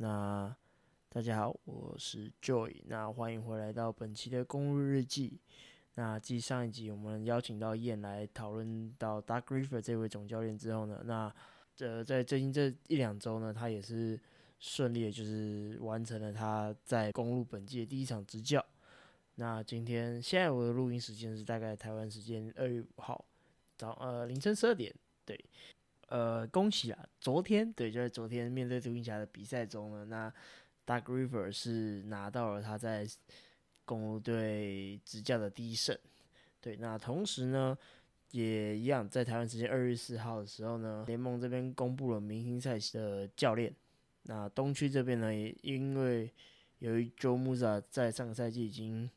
那大家好，我是 Joy，那欢迎回来到本期的公路日记。那继上一集我们邀请到燕来讨论到 Dark River 这位总教练之后呢，那呃在最近这一两周呢，他也是顺利的，就是完成了他在公路本季的第一场执教。那今天现在我的录音时间是大概台湾时间二月五号早呃凌晨十二点，对。呃，恭喜啊！昨天对，就在昨天面对独行侠的比赛中呢，那 Doug River 是拿到了他在公路队执教的第一胜。对，那同时呢，也一样在台湾时间二月四号的时候呢，联盟这边公布了明星赛的教练。那东区这边呢，也因为由于 Joe Musa 在上个赛季已经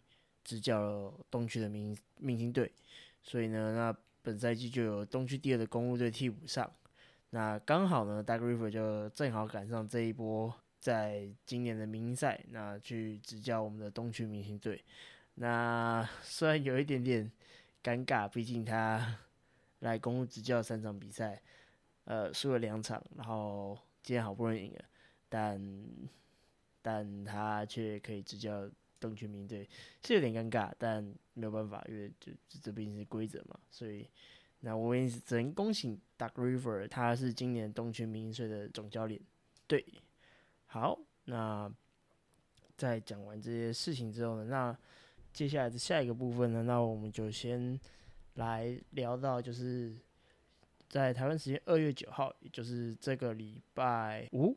执教了东区的明明星队，所以呢，那本赛季就有东区第二的公路队替补上。那刚好呢，DAGRIVER 就正好赶上这一波，在今年的明星赛，那去执教我们的东区明星队。那 虽然有一点点尴尬，毕竟他 来公路执教三场比赛，呃，输了两场，然后今天好不容易赢了，但但他却可以执教东区明星队，是有点尴尬，但没有办法，因为就这毕竟是规则嘛，所以。那我也只能恭喜 Doug River，他是今年东区明星队的总教练。对，好，那在讲完这些事情之后呢，那接下来的下一个部分呢，那我们就先来聊到，就是在台湾时间二月九号，也就是这个礼拜五，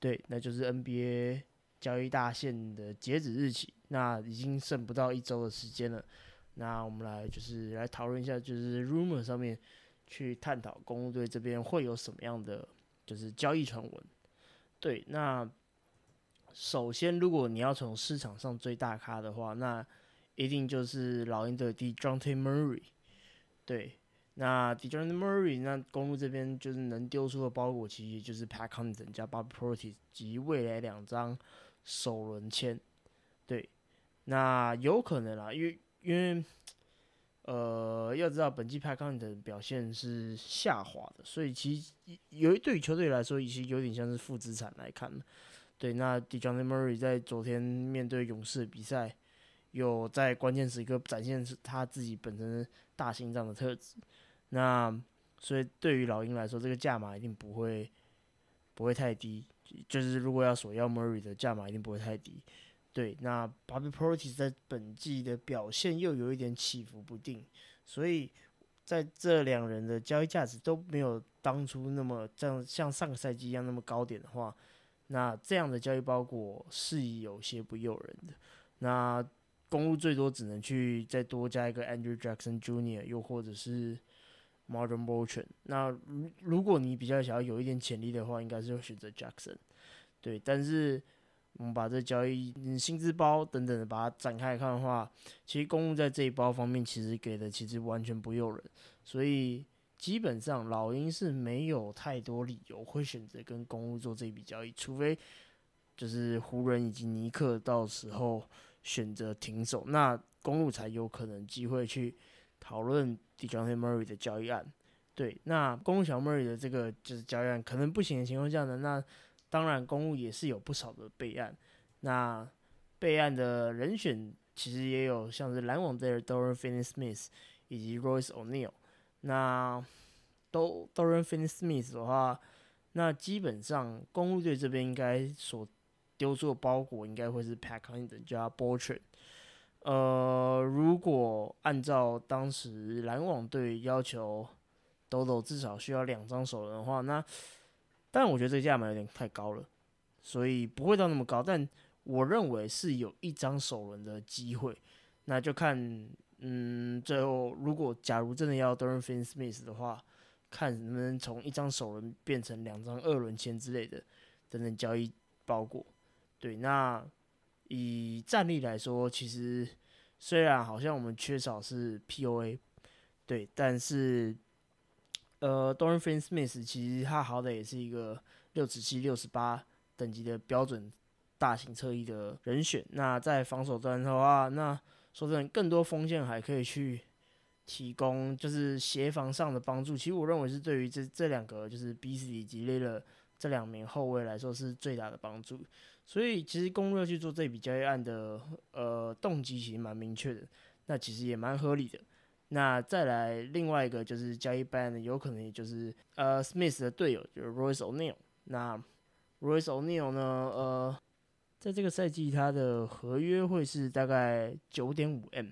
对，那就是 NBA 交易大限的截止日期，那已经剩不到一周的时间了。那我们来就是来讨论一下，就是 rumor 上面去探讨公路队这边会有什么样的就是交易传闻。对，那首先如果你要从市场上最大咖的话，那一定就是老鹰队的 d j o n t e Murray。对，那 d j o n t e Murray，那公路这边就是能丢出的包裹，其实就是 Pat Connaughton 加 Bob Portis 及未来两张首轮签。对，那有可能啦，因为因为，呃，要知道本季派康的表现是下滑的，所以其实有一对于球队来说，其实有点像是负资产来看对，那 d j o n Murray 在昨天面对勇士的比赛，有在关键时刻展现是他自己本身大心脏的特质。那所以对于老鹰来说，这个价码一定不会不会太低，就是如果要索要 Murray 的价码，一定不会太低。对，那 Bobby Portis 在本季的表现又有一点起伏不定，所以在这两人的交易价值都没有当初那么这样像上个赛季一样那么高点的话，那这样的交易包裹是有些不诱人的。那公路最多只能去再多加一个 Andrew Jackson Jr.，又或者是 Martin b o c h a n 那如如果你比较想要有一点潜力的话，应该是会选择 Jackson。对，但是。我们把这交易薪资包等等的把它展开来看的话，其实公路在这一包方面其实给的其实完全不诱人，所以基本上老鹰是没有太多理由会选择跟公路做这笔交易，除非就是湖人以及尼克到时候选择停手，那公路才有可能机会去讨论 d j o n t Murray 的交易案。对，那公路小莫里的这个就是交易案可能不行的情况下呢，那。当然，公务也是有不少的备案。那备案的人选其实也有像是篮网队的 Dorian Finney-Smith 以及 Royce O'Neal。那都 Dorian Finney-Smith 的话，那基本上公务队这边应该所丢出的包裹应该会是 Pat Connaughton 加 b o r t r a n 呃，如果按照当时篮网队要求，Dodo 至少需要两张首轮的话，那但我觉得这个价码有点太高了，所以不会到那么高。但我认为是有一张首轮的机会，那就看，嗯，最后如果假如真的要 d u r a n Fin Smith 的话，看能不能从一张首轮变成两张二轮签之类的等等交易包裹。对，那以战力来说，其实虽然好像我们缺少是 POA，对，但是。呃，Dorian f i n s m i t h 其实他好歹也是一个六十七、六十八等级的标准大型侧翼的人选。那在防守端的话，那说真的，更多锋线还可以去提供，就是协防上的帮助。其实我认为是对于这这两个就是 B C 以及 l 了这两名后卫来说是最大的帮助。所以其实公路要去做这笔交易案的呃动机其实蛮明确的，那其实也蛮合理的。那再来另外一个就是交易班的有可能也就是呃 Smith 的队友就是 Royce O'Neal。那 Royce O'Neal 呢，呃，在这个赛季他的合约会是大概九点五 M。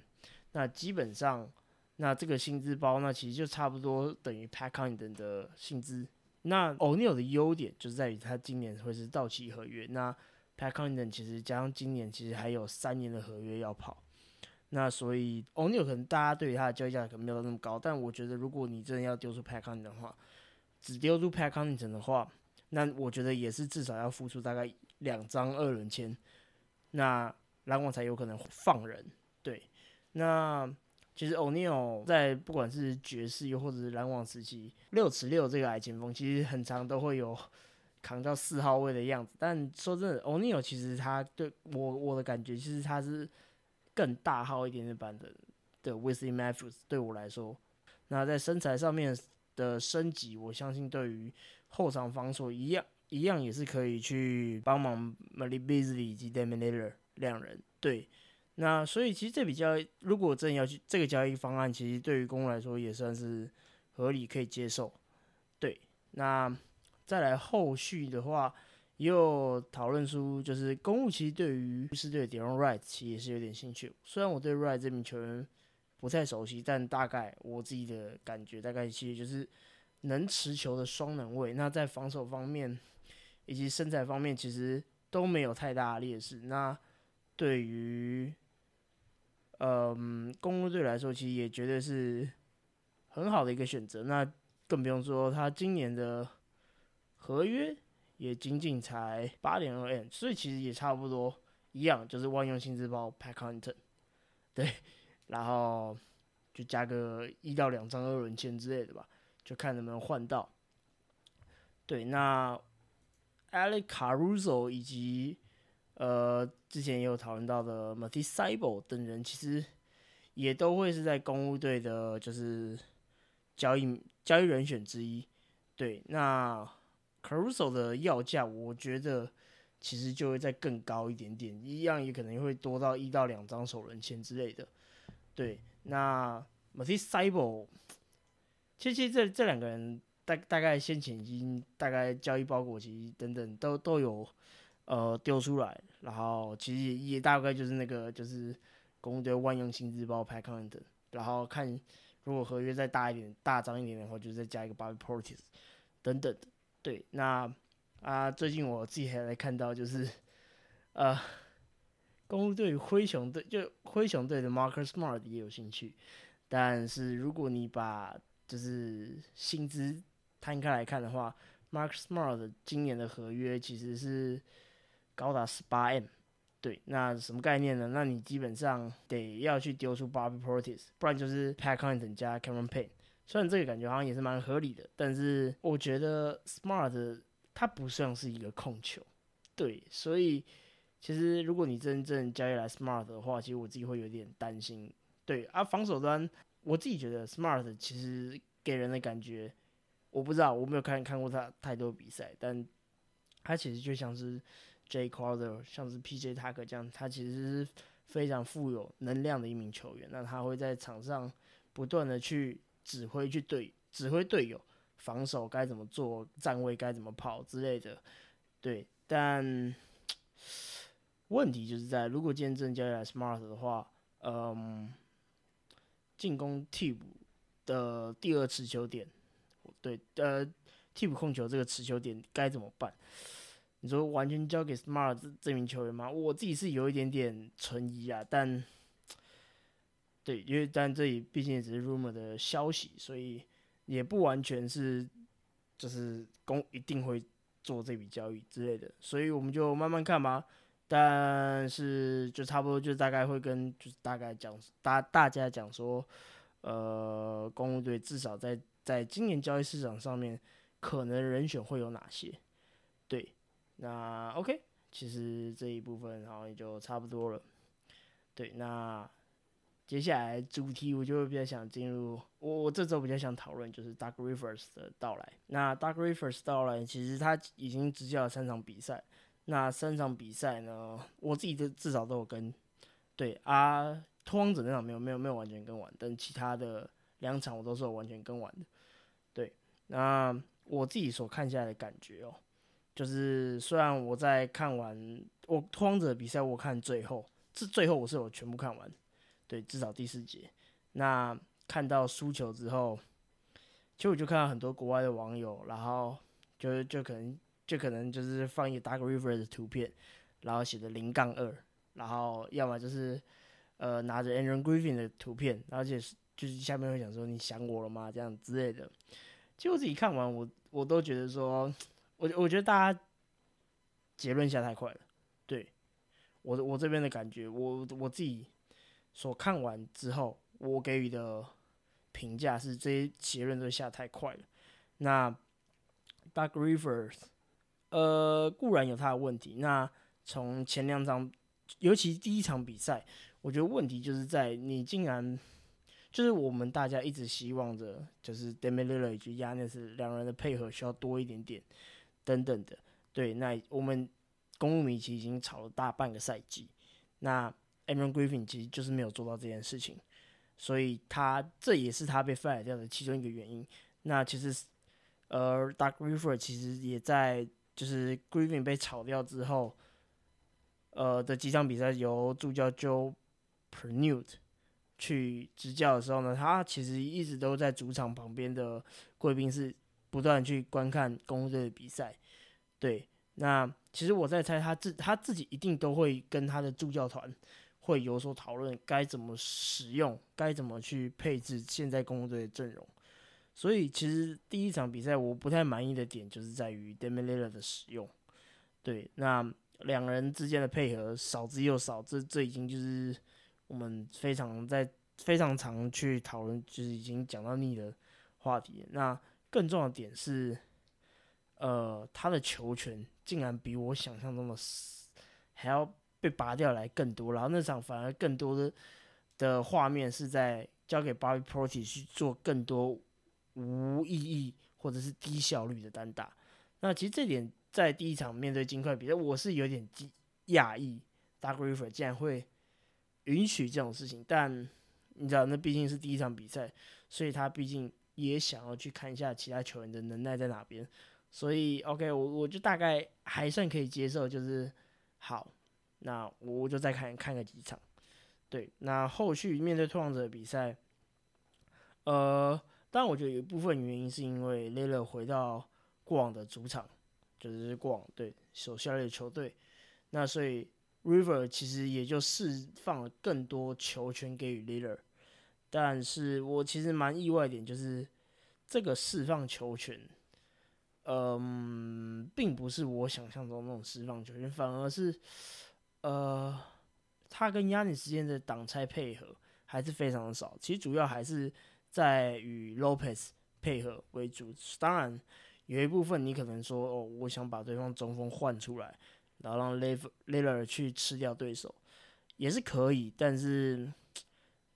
那基本上，那这个薪资包那其实就差不多等于 Pat Condon 的薪资。那 O'Neal 的优点就是在于他今年会是到期合约。那 Pat Condon 其实加上今年其实还有三年的合约要跑。那所以 O'Neal 可能大家对于他的交易价可能没有那么高，但我觉得如果你真的要丢出 Packon 的话，只丢出 Packon 的话，那我觉得也是至少要付出大概两张二轮签，那篮网才有可能放人。对，那其实 O'Neal 在不管是爵士又或者是篮网时期，六尺六这个矮前锋，其实很长都会有 扛到四号位的样子。但说真的，O'Neal 其实他对我我的感觉，其实他是。更大号一点点版本的 w i s l e y Matthews 对我来说，那在身材上面的升级，我相信对于后场防守一样一样也是可以去帮忙 Malik Beasley 以及 Damian Lillard 两人。对，那所以其实这笔交易如果真要去这个交易方案，其实对于公来说也算是合理可以接受。对，那再来后续的话。也有讨论出，就是公务其实对于巫师队的 Deron Wright 其实也是有点兴趣。虽然我对 right 这名球员不太熟悉，但大概我自己的感觉，大概其实就是能持球的双能位。那在防守方面以及身材方面，其实都没有太大的劣势。那对于嗯公路队来说，其实也绝对是很好的一个选择。那更不用说他今年的合约。也仅仅才八点二 M，所以其实也差不多一样，就是万用薪资包 Pack Hunter，对，然后就加个一到两张二轮签之类的吧，就看能不能换到。对，那 Alex Caruso 以及呃之前也有讨论到的 Matisse c y b e 等人，其实也都会是在公务队的，就是交易交易人选之一。对，那。Caruso 的要价，我觉得其实就会再更高一点点，一样也可能会多到一到两张首轮签之类的。对，那 Matisse c y b e 其实这这两个人大大概先前已经大概交易包裹其实等等都都有呃丢出来，然后其实也也大概就是那个就是公队万用薪资包 p a c k n 然后看如果合约再大一点、大张一点的话，就再加一个 Bobby Portis 等等。对，那啊，最近我自己还来看到，就是呃，公路队灰熊队就灰熊队的 Marcus Smart 也有兴趣，但是如果你把就是薪资摊开来看的话，Marcus Smart 今年的合约其实是高达十八 M，对，那什么概念呢？那你基本上得要去丢出 Bobby Portis，不然就是 Pat c o n n t o n 加 Cameron Payne。虽然这个感觉好像也是蛮合理的，但是我觉得 Smart 它不像是一个控球，对，所以其实如果你真正交易来 Smart 的话，其实我自己会有点担心。对啊，防守端我自己觉得 Smart 其实给人的感觉，我不知道我没有看看过他太多比赛，但他其实就像是 Jay Crowder，像是 PJ Tucker 这样，他其实是非常富有能量的一名球员。那他会在场上不断的去。指挥去对指挥队友防守该怎么做，站位该怎么跑之类的，对。但 问题就是在，如果今天真交易来 Smart 的话，嗯，进攻替补的第二持球点，对，呃，替补控球这个持球点该怎么办？你说完全交给 Smart 这名球员吗？我自己是有一点点存疑啊，但。对，因为但这里毕竟也只是 rumor 的消息，所以也不完全是就是公一定会做这笔交易之类的，所以我们就慢慢看吧。但是就差不多就大概会跟就是大概讲大大家讲说，呃，公务队至少在在今年交易市场上面可能人选会有哪些？对，那 OK，其实这一部分然后也就差不多了。对，那。接下来主题我就会比较想进入，我我这周比较想讨论就是 Dark Rivers 的到来。那 Dark Rivers 到来，其实他已经执教了三场比赛。那三场比赛呢，我自己的至少都有跟。对啊，拓荒者那场没有没有没有完全跟完，但其他的两场我都是有完全跟完的。对，那我自己所看下来的感觉哦，就是虽然我在看完我拓荒者比赛，我看最后，这最后我是有全部看完。对，至少第四节。那看到输球之后，其实我就看到很多国外的网友，然后就就可能就可能就是放一个 Dark River 的图片，然后写的零杠二，然后要么就是呃拿着 Aaron Griffin 的图片，而且是就是下面会讲说你想我了吗这样之类的。其实我自己看完，我我都觉得说，我我觉得大家结论下太快了。对我我这边的感觉，我我自己。所看完之后，我给予的评价是这些结论都下太快了。那 Dark Rivers，呃，固然有他的问题。那从前两场，尤其第一场比赛，我觉得问题就是在你竟然就是我们大家一直希望着，就是 Damian Lillard 以及 Yanis 两人的配合需要多一点点等等的。对，那我们公路迷其实已经吵了大半个赛季。那 Aaron Griffin 其实就是没有做到这件事情，所以他这也是他被 fire 掉的其中一个原因。那其实，呃，Dark River 其实也在就是 Griffin 被炒掉之后，呃的几场比赛由助教 Joe p e r n u t 去执教的时候呢，他其实一直都在主场旁边的贵宾室不断去观看公队的比赛。对，那其实我在猜他自他自己一定都会跟他的助教团。会有所讨论，该怎么使用，该怎么去配置现在公队的阵容。所以其实第一场比赛我不太满意的点就是在于 Damian Lillard 的使用。对，那两人之间的配合少之又少，这这已经就是我们非常在非常常去讨论，就是已经讲到腻的话题。那更重要的点是，呃，他的球权竟然比我想象中的还要。被拔掉来更多，然后那场反而更多的的画面是在交给 Bobby Portis 去做更多无意义或者是低效率的单打。那其实这点在第一场面对金块比赛，我是有点讶异，Dark River 竟然会允许这种事情。但你知道，那毕竟是第一场比赛，所以他毕竟也想要去看一下其他球员的能耐在哪边。所以 OK，我我就大概还算可以接受，就是好。那我就再看看个几场，对，那后续面对拓荒者的比赛，呃，当然我觉得有一部分原因是因为 l 勒回到过往的主场，就是过往对所效力的球队，那所以 River 其实也就释放了更多球权给予 l e l，但是我其实蛮意外一点就是这个释放球权，嗯，并不是我想象中那种释放球权，反而是。呃，他跟亚尼之间的挡拆配合还是非常的少，其实主要还是在与 Lopez 配合为主。当然，有一部分你可能说，哦，我想把对方中锋换出来，然后让 l e l l e r 去吃掉对手，也是可以。但是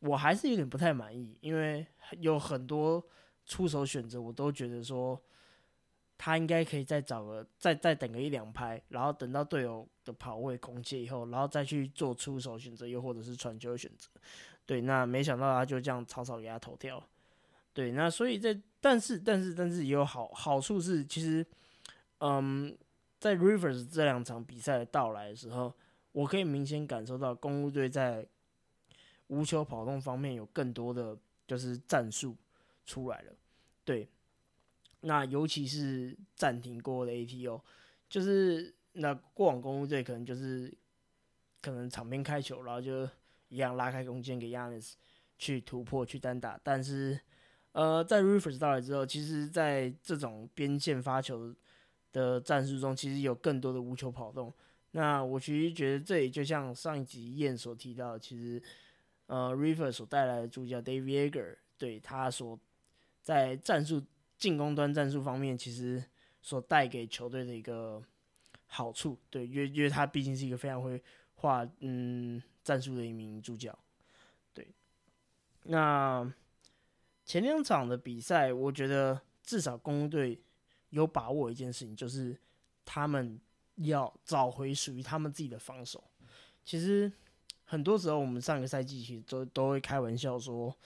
我还是有点不太满意，因为有很多出手选择，我都觉得说。他应该可以再找个，再再等个一两拍，然后等到队友的跑位空切以后，然后再去做出手选择，又或者是传球选择。对，那没想到他就这样草草给他投掉。对，那所以在但是但是但是也有好好处是，其实，嗯，在 Rivers 这两场比赛的到来的时候，我可以明显感受到公路队在无球跑动方面有更多的就是战术出来了。对。那尤其是暂停过的 ATO，就是那过往公路队可能就是可能场边开球，然后就一样拉开空间给 Yanis 去突破去单打。但是呃，在 Rivers 到来之后，其实在这种边线发球的战术中，其实有更多的无球跑动。那我其实觉得这里就像上一集燕所提到，其实呃 Rivers 所带来的助教 David Yeager 对他所在战术。进攻端战术方面，其实所带给球队的一个好处，对，因为因为他毕竟是一个非常会画嗯战术的一名助教，对。那前两场的比赛，我觉得至少公队有把握一件事情，就是他们要找回属于他们自己的防守。其实很多时候，我们上个赛季其实都都会开玩笑说，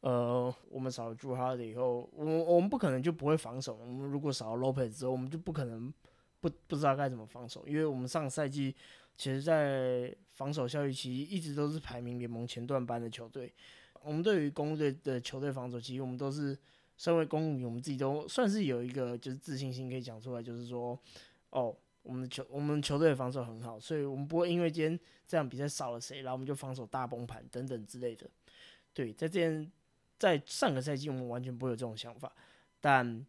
呃，我们少了朱哈的以后，我我们不可能就不会防守。我们如果少了 Lopez 之后，我们就不可能不不知道该怎么防守，因为我们上赛季其实在防守效率其实一直都是排名联盟前段班的球队。我们对于公队的球队防守，其实我们都是身为公民，我们自己都算是有一个就是自信心可以讲出来，就是说，哦。我们的球，我们球队的防守很好，所以我们不会因为今天这场比赛少了谁，然后我们就防守大崩盘等等之类的。对，在这边，在上个赛季我们完全不会有这种想法，但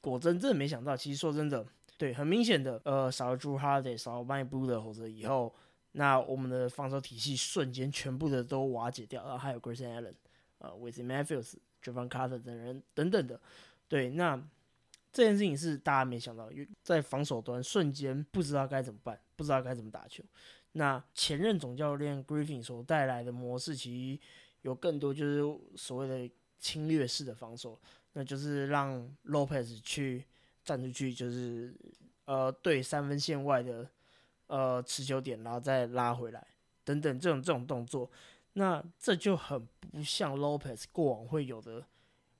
果真真的没想到，其实说真的，对，很明显的，呃，少了 Drew Holiday，少了 My Blue 的或者以后，那我们的防守体系瞬间全部的都瓦解掉，然后还有 Grayson Allen，呃 w i t h Matthews、Javon Carter 等人等等的，对，那。这件事情是大家没想到，因为在防守端瞬间不知道该怎么办，不知道该怎么打球。那前任总教练 Griffin 所带来的模式，其实有更多就是所谓的侵略式的防守，那就是让 Lopez 去站出去，就是呃对三分线外的呃持球点，然后再拉回来等等这种这种动作。那这就很不像 Lopez 过往会有的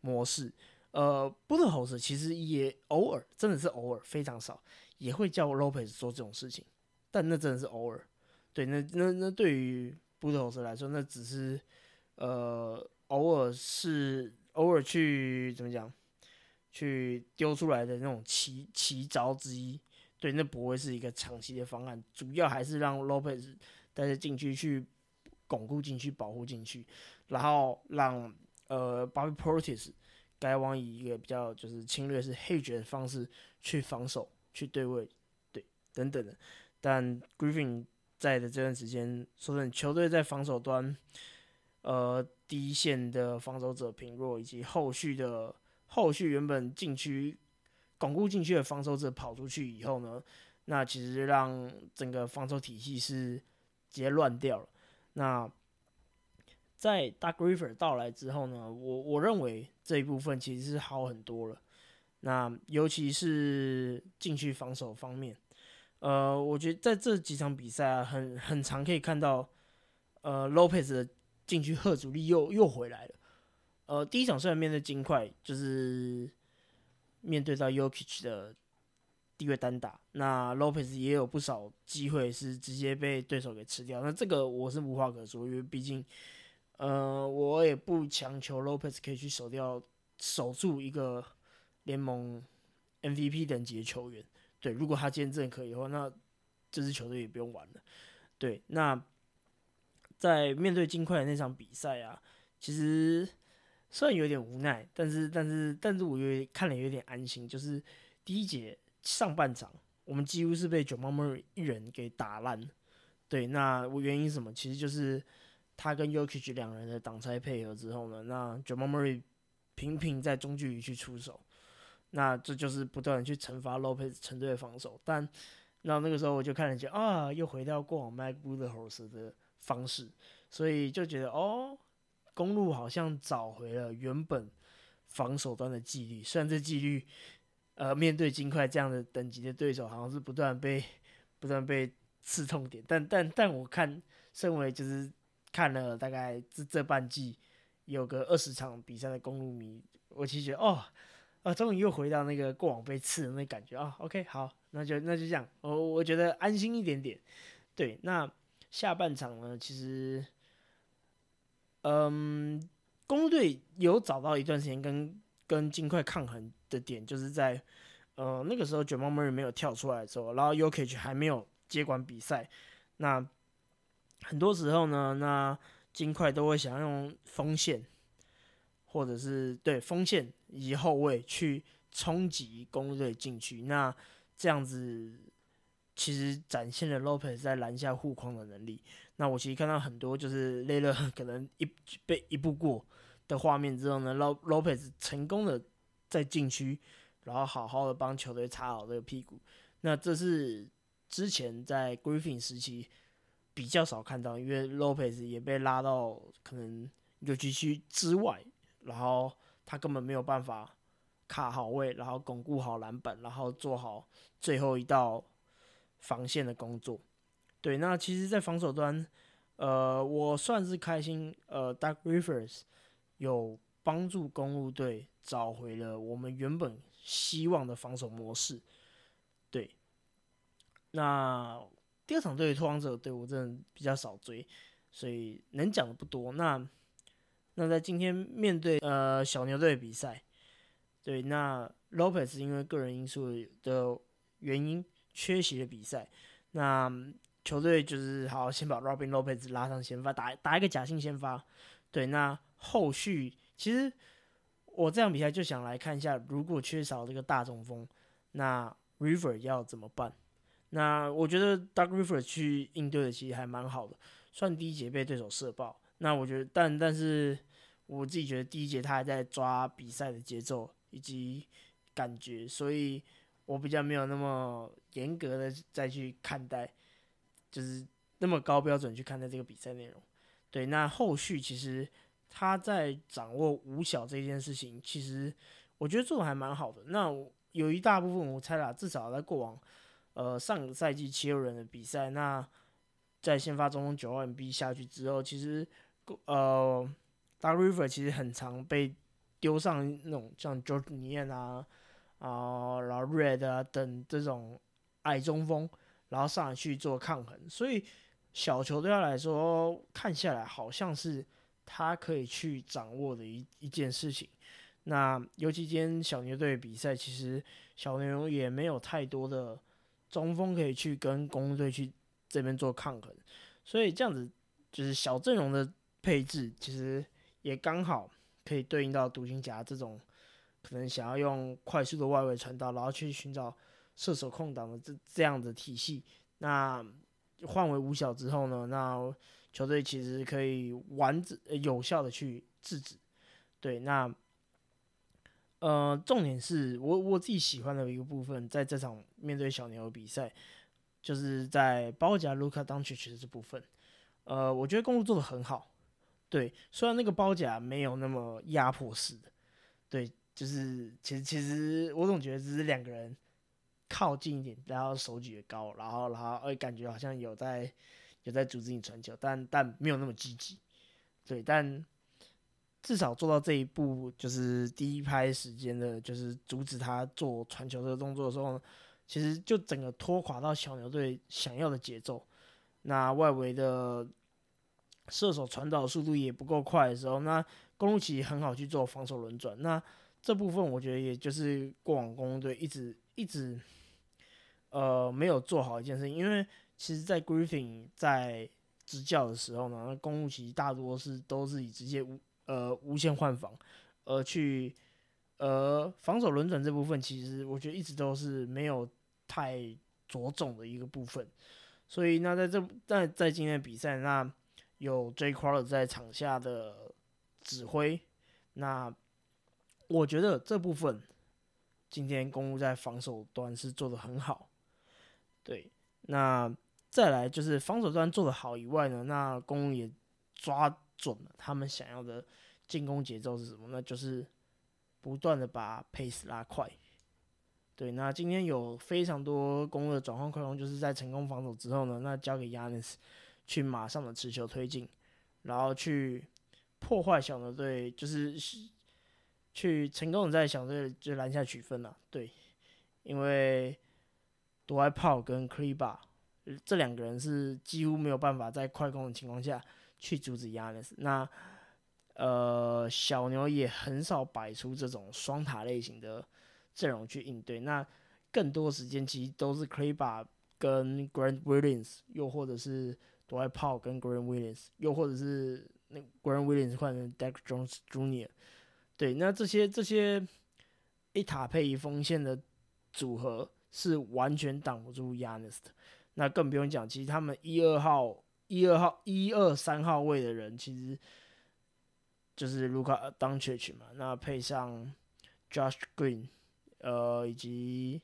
模式。呃，布特侯斯其实也偶尔，真的是偶尔，非常少，也会叫 Lopez 做这种事情，但那真的是偶尔。对，那那那对于布特侯斯来说，那只是呃偶尔是偶尔去怎么讲，去丢出来的那种奇奇招之一。对，那不会是一个长期的方案，主要还是让 Lopez 带着禁区去巩固禁区、保护禁区，然后让呃 Bobby Portis。该往以一个比较就是侵略式黑绝的方式去防守、去对位，对等等的。但 Griffin 在的这段时间，说真的，球队在防守端，呃，第一线的防守者平弱，以及后续的后续原本禁区巩固禁区的防守者跑出去以后呢，那其实让整个防守体系是直接乱掉了。那在 Dark River 到来之后呢，我我认为这一部分其实是好很多了。那尤其是禁区防守方面，呃，我觉得在这几场比赛啊，很很常可以看到，呃，Lopez 的禁区贺主力又又回来了。呃，第一场虽然面对金块，就是面对到 Yokich 的地位单打，那 Lopez 也有不少机会是直接被对手给吃掉。那这个我是无话可说，因为毕竟。呃，我也不强求 Lopez 可以去守掉守住一个联盟 MVP 等级的球员。对，如果他今天真的可以的话，那这支球队也不用玩了。对，那在面对金块的那场比赛啊，其实虽然有点无奈，但是但是但是我有看了有点安心。就是第一节上半场，我们几乎是被九毛妹一人给打烂。对，那我原因什么？其实就是。他跟 Yokich 两人的挡拆配合之后呢，那 j a m a Murray 频频在中距离去出手，那这就是不断去惩罚 Lopez 成队的防守。但那那个时候我就看了一下啊，又回到过往 Mike Budelhos 的方式，所以就觉得哦，公路好像找回了原本防守端的纪律。虽然这纪律，呃，面对金块这样的等级的对手，好像是不断被不断被刺痛点，但但但我看身为就是。看了大概这这半季有个二十场比赛的公路迷，我其实觉得哦，啊，终于又回到那个过往被刺的那感觉啊。OK，好，那就那就这样，我我觉得安心一点点。对，那下半场呢，其实，嗯，公路队有找到一段时间跟跟金块抗衡的点，就是在呃那个时候卷毛 Mary 没有跳出来的时候，然后 Yokich 还没有接管比赛，那。很多时候呢，那金块都会想要用锋线，或者是对锋线以及后卫去冲击公路队禁区。那这样子其实展现了 Lopez 在篮下护框的能力。那我其实看到很多就是累了，可能一被一步过的画面之后呢，Lopez 成功的在禁区，然后好好的帮球队擦好这个屁股。那这是之前在 Griffin 时期。比较少看到，因为 Lopez 也被拉到可能尤其区之外，然后他根本没有办法卡好位，然后巩固好篮板，然后做好最后一道防线的工作。对，那其实，在防守端，呃，我算是开心，呃，Doug Rivers 有帮助公路队找回了我们原本希望的防守模式。对，那第二场对拓荒者队，我真的比较少追，所以能讲的不多。那那在今天面对呃小牛队比赛，对，那 Lopez 因为个人因素的原因缺席的比赛，那。球队就是好，先把 Robin Lopez 拉上先发，打打一个假性先发。对，那后续其实我这场比赛就想来看一下，如果缺少这个大中锋，那 River 要怎么办？那我觉得 Doug River 去应对的其实还蛮好的，算第一节被对手射爆。那我觉得，但但是我自己觉得第一节他还在抓比赛的节奏以及感觉，所以我比较没有那么严格的再去看待。就是那么高标准去看待这个比赛内容，对。那后续其实他在掌握五小这件事情，其实我觉得做的还蛮好的。那有一大部分我猜啦，至少在过往呃上个赛季七六人的比赛，那在先发中九号 MB 下去之后，其实呃 d River 其实很常被丢上那种像 Jordan 啊啊，然后 Red 啊等这种矮中锋。然后上来去做抗衡，所以小球对他来说看下来好像是他可以去掌握的一一件事情。那尤其今天小牛队比赛，其实小牛也没有太多的中锋可以去跟公队去这边做抗衡，所以这样子就是小阵容的配置，其实也刚好可以对应到独行侠这种可能想要用快速的外围传导，然后去寻找。射手空档的这这样的体系，那换为五小之后呢？那球队其实可以完整有效的去制止。对，那呃，重点是我我自己喜欢的一个部分，在这场面对小牛的比赛，就是在包夹卢卡当曲曲的这部分，呃，我觉得公路做的很好。对，虽然那个包夹没有那么压迫式的，对，就是其实其实我总觉得只是两个人。靠近一点，然后手举得高，然后然后哎，感觉好像有在有在阻止你传球，但但没有那么积极，对，但至少做到这一步，就是第一拍时间的，就是阻止他做传球这个动作的时候，其实就整个拖垮到小牛队想要的节奏。那外围的射手传导速度也不够快的时候，那公路奇很好去做防守轮转。那这部分我觉得也就是过往公队一直一直。呃，没有做好一件事情，因为其实，在 Griffin 在执教的时候呢，那公路其实大多是都是以直接无呃无限换防，而去呃防守轮转这部分，其实我觉得一直都是没有太着重的一个部分。所以那在这在在今天的比赛，那有 J Crow 在场下的指挥，那我觉得这部分今天公路在防守端是做的很好。对，那再来就是防守端做的好以外呢，那公路也抓准了他们想要的进攻节奏是什么？那就是不断的把 pace 拉快。对，那今天有非常多公路的转换快攻，就是在成功防守之后呢，那交给 Yanis 去马上的持球推进，然后去破坏小牛队，就是去成功的在小队就篮下取分了。对，因为。独爱炮跟 c l e b a 这两个人是几乎没有办法在快攻的情况下去阻止 Yanis。那呃，小牛也很少摆出这种双塔类型的阵容去应对。那更多时间其实都是 c l e b a 跟 Grant Williams，又或者是独爱炮跟 Grant Williams，又或者是那 Grant Williams 换成 Deck Jones Jr。对，那这些这些一塔配一锋线的组合。是完全挡不住 Yanis 的，那更不用讲，其实他们一二号、一二号、一二三号位的人，其实就是卢卡当缺群嘛，那配上 Josh Green，呃，以及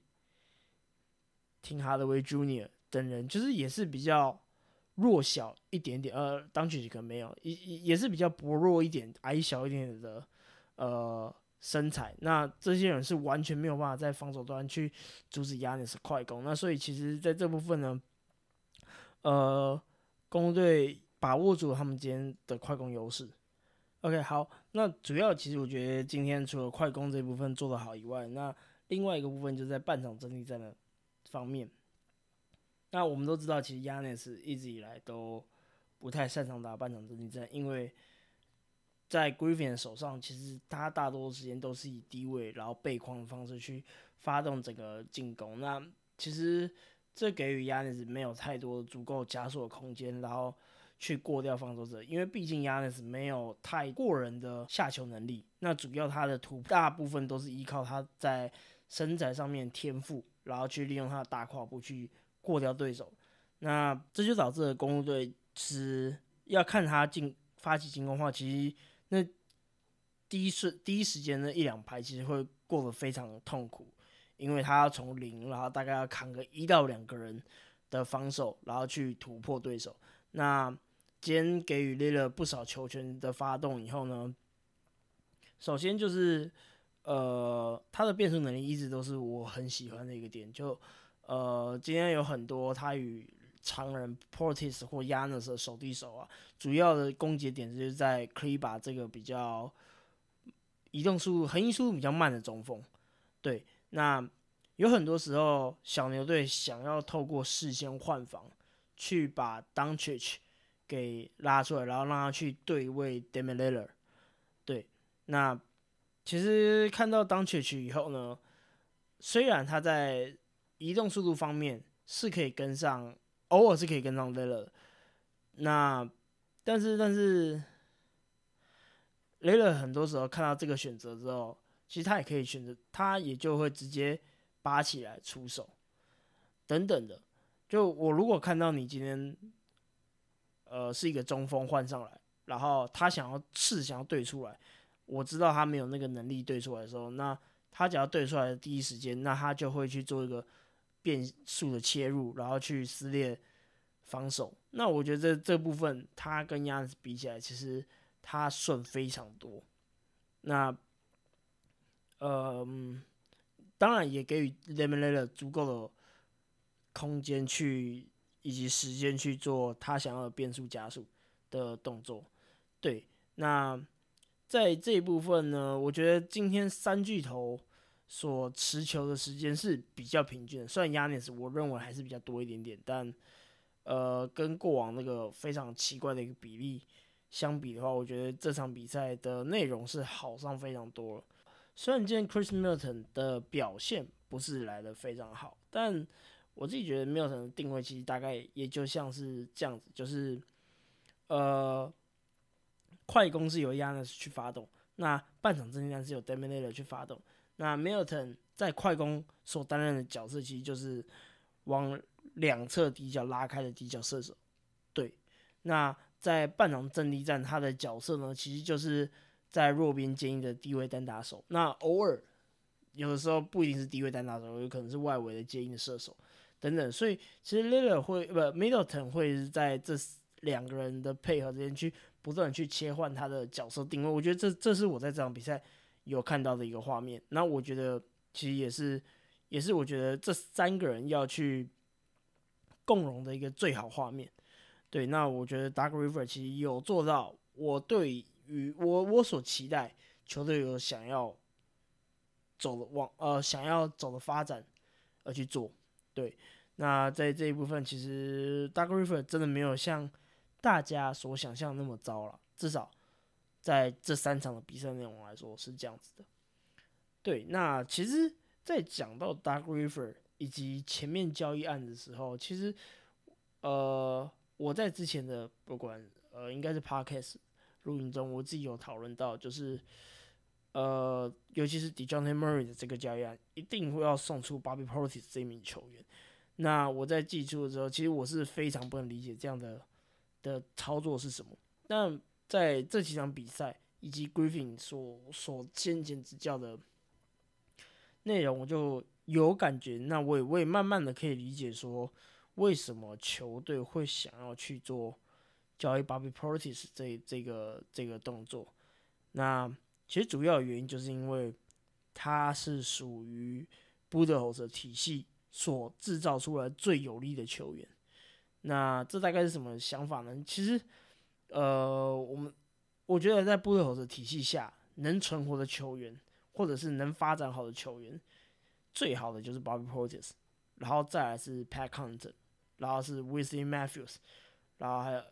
Tim Hardaway Jr. 等人，就是也是比较弱小一点点，呃，当曲可能没有，也也是比较薄弱一点、矮小一点点的呃身材。那这些人是完全没有办法在防守端去阻止亚尼斯快攻。那所以其实在这部分呢，呃，公队把握住他们今天的快攻优势。OK，好，那主要其实我觉得今天除了快攻这部分做得好以外，那另外一个部分就在半场阵地战的方面。那我们都知道，其实亚尼斯一直以来都不太擅长打半场阵地战，因为在 Griffin 手上，其实他大多时间都是以低位然后背框的方式去发动整个进攻。那其实这给予亚尼斯没有太多足够加速的空间，然后去过掉防守者，因为毕竟亚尼斯没有太过人的下球能力。那主要他的图大部分都是依靠他在身材上面天赋，然后去利用他的大跨步去。过掉对手，那这就导致了公路队是要看他进发起进攻的话，其实那第一瞬第一时间的一两排其实会过得非常痛苦，因为他要从零，然后大概要扛个一到两个人的防守，然后去突破对手。那今天给予列了不少球权的发动以后呢，首先就是呃他的变速能力一直都是我很喜欢的一个点，就。呃，今天有很多他与常人 Portis 或 Yanis 的手递手啊，主要的攻击点就是在 Kliba 这个比较移动速度、横移速度比较慢的中锋。对，那有很多时候小牛队想要透过事先换防，去把 d u n c h i c h 给拉出来，然后让他去对位 Demiller。对，那其实看到 d u n c h i c h 以后呢，虽然他在移动速度方面是可以跟上，偶尔是可以跟上 l 勒。那但是但是雷勒很多时候看到这个选择之后，其实他也可以选择，他也就会直接拔起来出手等等的。就我如果看到你今天呃是一个中锋换上来，然后他想要刺想要对出来，我知道他没有那个能力对出来的时候，那他只要对出来的第一时间，那他就会去做一个。变速的切入，然后去撕裂防守。那我觉得这这部分，他跟亚子比起来，其实他顺非常多。那，呃，当然也给予 Lemon 足够的空间去以及时间去做他想要的变速加速的动作。对，那在这一部分呢，我觉得今天三巨头。所持球的时间是比较平均的，虽然亚尼斯我认为还是比较多一点点，但呃，跟过往那个非常奇怪的一个比例相比的话，我觉得这场比赛的内容是好上非常多了。虽然今天 Chris Milton 的表现不是来的非常好，但我自己觉得 Milton 的定位其实大概也就像是这样子，就是呃，快攻是由亚尼斯去发动，那半场阵地战是由 d e m i n a t o r 去发动。那 Milton 在快攻所担任的角色，其实就是往两侧底角拉开的底角射手。对，那在半场阵地战，他的角色呢，其实就是在弱边接应的低位单打手。那偶尔有的时候不一定是低位单打手，有可能是外围的接应的射手等等。所以其实 Lillard 会不 Middleton 会在这两个人的配合之间去不断去切换他的角色定位。我觉得这这是我在这场比赛。有看到的一个画面，那我觉得其实也是，也是我觉得这三个人要去共荣的一个最好画面。对，那我觉得 Dark River 其实有做到，我对于我我所期待球队有想要走的往呃想要走的发展而去做。对，那在这一部分，其实 Dark River 真的没有像大家所想象那么糟了，至少。在这三场的比赛内容来说是这样子的，对。那其实，在讲到 Dark River 以及前面交易案的时候，其实，呃，我在之前的不管呃，应该是 Podcast 录音中，我自己有讨论到，就是呃，尤其是 Dejounte Murray 的这个交易案，一定会要送出 Bobby Portis 这名球员。那我在寄出的时候，其实我是非常不能理解这样的的操作是什么。那在这几场比赛以及 Griffin 所所先前执教的内容，我就有感觉。那我也我也慢慢的可以理解，说为什么球队会想要去做交易 Bobby Portis 这这个这个动作？那其实主要原因就是因为他是属于 b u d e s 体系所制造出来最有力的球员。那这大概是什么想法呢？其实，呃，我们我觉得在 b u d e s 体系下能存活的球员，或者是能发展好的球员，最好的就是 Bobby Portis，然后再来是 Pat Connaughton。然后是 w i s l e y Matthews，然后还有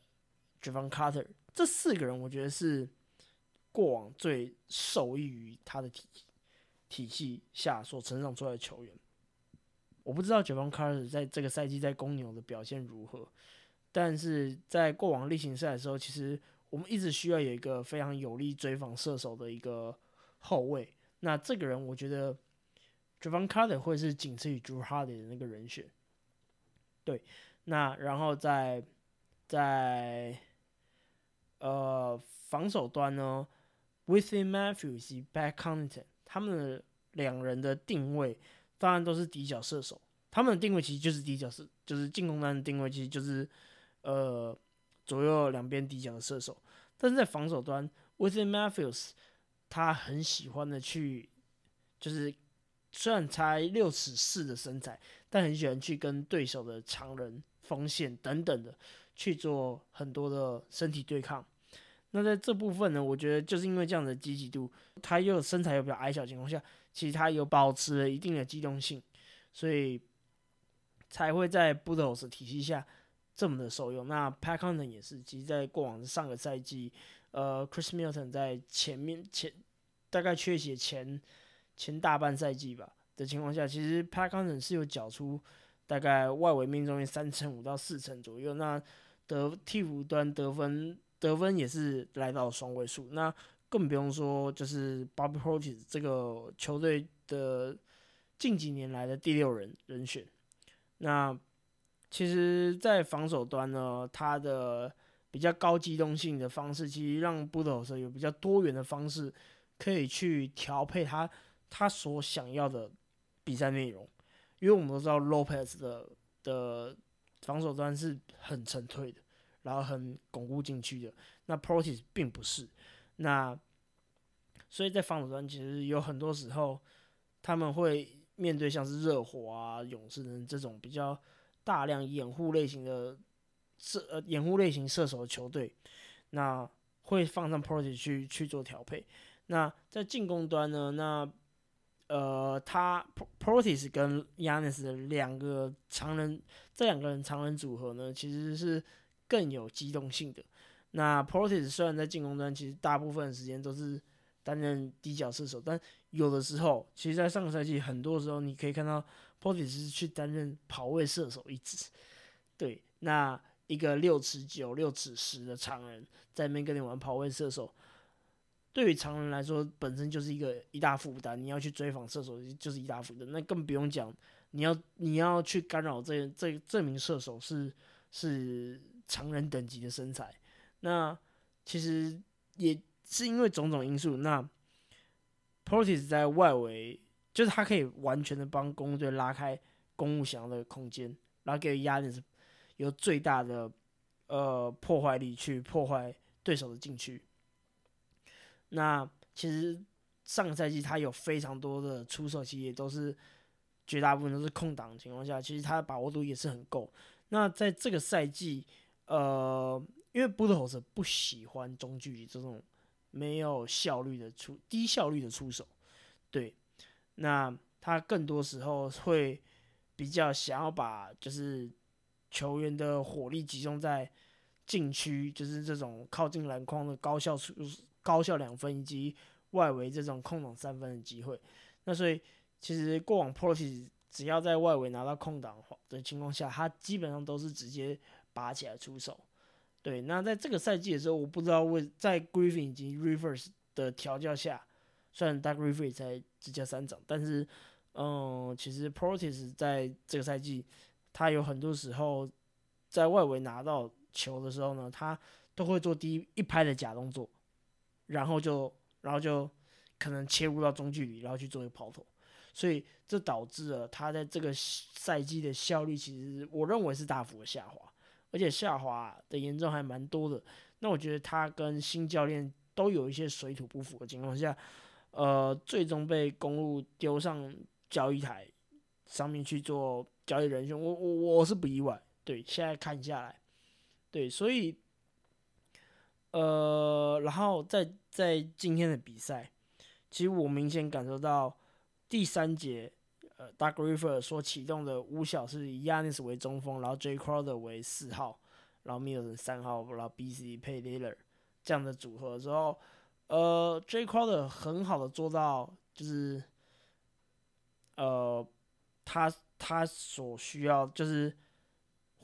Javon Carter，这四个人我觉得是过往最受益于他的体体系下所成长出来的球员。我不知道 Javon Carter 在这个赛季在公牛的表现如何，但是在过往例行赛的时候，其实我们一直需要有一个非常有力追防射手的一个后卫。那这个人我觉得 Javon Carter 会是仅次于 Drew Hardy 的那个人选。对，那然后在在呃防守端呢，Within Matthews 及 Back Connaughton，他们两人的定位当然都是底角射手，他们的定位其实就是底角射，就是进攻端的定位其实就是呃左右两边底角的射手，但是在防守端，Within Matthews 他很喜欢的去就是。虽然才六尺四的身材，但很喜欢去跟对手的常人、锋线等等的去做很多的身体对抗。那在这部分呢，我觉得就是因为这样的积极度，他又身材又比较矮小情况下，其实他有保持了一定的机动性，所以才会在 b u d o s 体系下这么的受用。那 Pat c o n t o n 也是，其实在过往的上个赛季，呃，Chris Milton 在前面前大概缺血前。前大半赛季吧的情况下，其实 Pat c o n t o n 是有缴出大概外围命中率三成五到四成左右，那得替补端得分得分也是来到双位数，那更不用说就是 Bobby Portis 这个球队的近几年来的第六人人选。那其实，在防守端呢，他的比较高机动性的方式，其实让 b u d o s 有比较多元的方式可以去调配他。他所想要的比赛内容，因为我们都知道 Lopez 的的防守端是很沉退的，然后很巩固禁区的。那 Portis 并不是，那所以在防守端其实有很多时候他们会面对像是热火啊、勇士等这种比较大量掩护类型的射呃掩护类型射手的球队，那会放上 Portis 去去做调配。那在进攻端呢，那呃，他 Portis 跟 Yanis 两个常人，这两个人常人组合呢，其实是更有机动性的。那 Portis 虽然在进攻端，其实大部分时间都是担任低角射手，但有的时候，其实，在上个赛季，很多时候你可以看到 Portis 是去担任跑位射手一职。对，那一个六尺九、六尺十的常人，在那边跟你玩跑位射手。对于常人来说，本身就是一个一大负担。你要去追防射手，就是一大负担。那更不用讲，你要你要去干扰这这这名射手是是常人等级的身材。那其实也是因为种种因素。那 Portis 在外围，就是他可以完全的帮公队拉开公务想要的空间，然后给压力是有最大的呃破坏力去破坏对手的禁区。那其实上个赛季他有非常多的出手，其实也都是绝大部分都是空档的情况下，其实他的把握度也是很够。那在这个赛季，呃，因为布特斯不喜欢中距离这种没有效率的出低效率的出手，对，那他更多时候会比较想要把就是球员的火力集中在禁区，就是这种靠近篮筐的高效出。高效两分以及外围这种空档三分的机会，那所以其实过往 Portis 只要在外围拿到空档的情况下，他基本上都是直接拔起来出手。对，那在这个赛季的时候，我不知道为在 Griffin 以及 Rivers 的调教下，虽然 Doug Griffin 才直接三掌，但是嗯，其实 Protis 在这个赛季，他有很多时候在外围拿到球的时候呢，他都会做第一一拍的假动作。然后就，然后就可能切入到中距离，然后去做一个抛投。所以这导致了他在这个赛季的效率，其实我认为是大幅的下滑，而且下滑的严重还蛮多的。那我觉得他跟新教练都有一些水土不服的情况下，呃，最终被公路丢上交易台上面去做交易人选，我我我是不意外。对，现在看下来，对，所以，呃，然后在在今天的比赛，其实我明显感受到第三节，呃，Doug River 所启动的五小是以 Yanis 为中锋，然后 J Crowder 为四号，然后 Milton 三号，然后 BC 配 Lillard 这样的组合之后，呃，J Crowder 很好的做到就是，呃，他他所需要就是。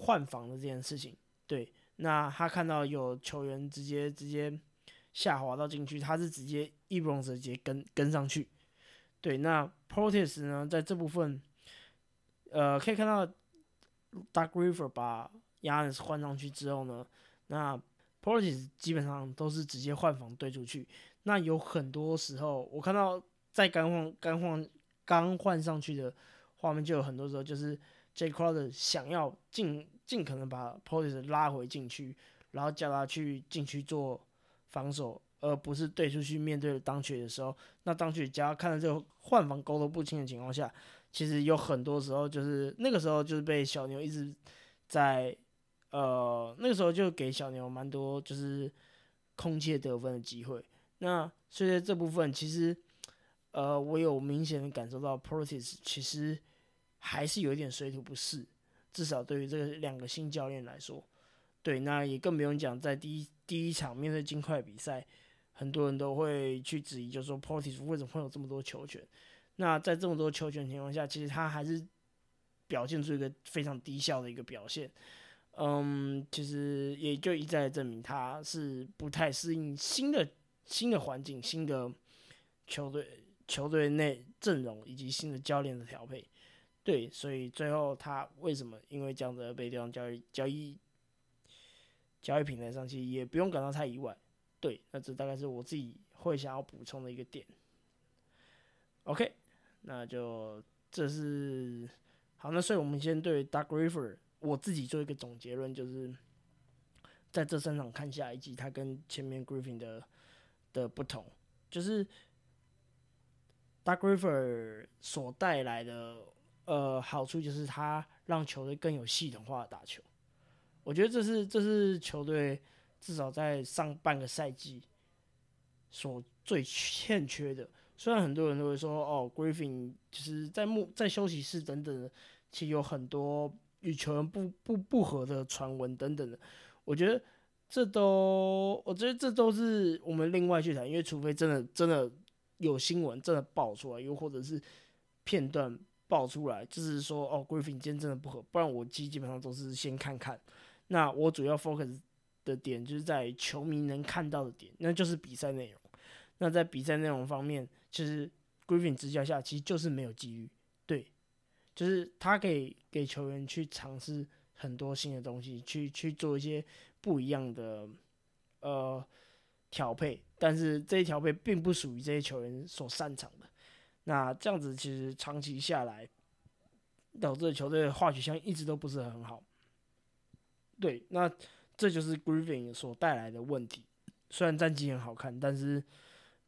换防的这件事情，对，那他看到有球员直接直接下滑到禁区，他是直接一不容直接跟跟上去，对，那 Proteus 呢，在这部分，呃，可以看到 Dark River 把 Yanis 换上去之后呢，那 Proteus 基本上都是直接换防对出去，那有很多时候我看到在刚换刚换刚换上去的画面，就有很多时候就是。J Crowder 想要尽尽可能把 p o l i c e 拉回禁区，然后叫他去禁区做防守，而不是对出去面对当曲的时候，那当曲只要看到这个换防沟通不清的情况下，其实有很多时候就是那个时候就是被小牛一直在呃那个时候就给小牛蛮多就是空切得分的机会。那所以在这部分其实呃我有明显的感受到 p o l i c e 其实。还是有一点水土不适，至少对于这个两个新教练来说，对，那也更不用讲，在第一第一场面对金块比赛，很多人都会去质疑，就说 Portis 为什么会有这么多球权？那在这么多球权情况下，其实他还是表现出一个非常低效的一个表现。嗯，其实也就一再证明他是不太适应新的新的环境、新的球队球队内阵容以及新的教练的调配。对，所以最后他为什么因为这样子被丢上交易交易交易平台上去，也不用感到太意外。对，那这大概是我自己会想要补充的一个点。OK，那就这是好，那所以我们先对 Dark River 我自己做一个总结论，就是在这三场看下以及他跟前面 Griffin 的的不同，就是 Doug River 所带来的。呃，好处就是他让球队更有系统化的打球，我觉得这是这是球队至少在上半个赛季所最欠缺的。虽然很多人都会说，哦，Griffin 就是在木在休息室等等，其实有很多与球员不不不合的传闻等等的。我觉得这都，我觉得这都是我们另外去谈，因为除非真的真的有新闻真的爆出来，又或者是片段。爆出来就是说哦，Griffin 今天真的不合，不然我基基本上都是先看看。那我主要 focus 的点就是在球迷能看到的点，那就是比赛内容。那在比赛内容方面，其实 Griffin 执教下其实就是没有机遇，就是他给给球员去尝试很多新的东西，去去做一些不一样的呃调配，但是这些调配并不属于这些球员所擅长的。那这样子其实长期下来，导致球队的化学效应一直都不是很好。对，那这就是 Griffin 所带来的问题。虽然战绩很好看，但是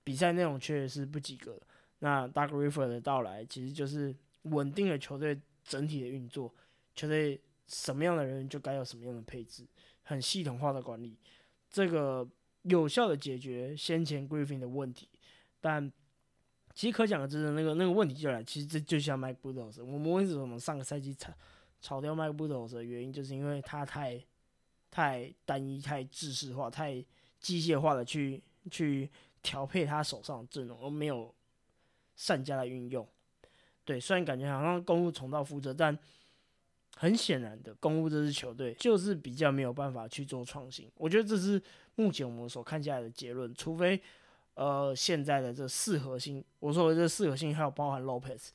比赛内容却是不及格。那 Doug Griffin 的到来，其实就是稳定了球队整体的运作。球队什么样的人就该有什么样的配置，很系统化的管理，这个有效的解决先前 Griffin 的问题，但。其实可想而知的那个那个问题就来，其实这就像 Mike Budos，我们为什么上个赛季炒炒掉 Mike Budos 的原因，就是因为他太太单一、太制式化、太机械化的去去调配他手上的阵容，而没有善加的运用。对，虽然感觉好像公路重蹈覆辙，但很显然的，公路这支球队就是比较没有办法去做创新。我觉得这是目前我们所看下来的结论，除非。呃，现在的这四核心，我说的这四核心还有包含 Lopez，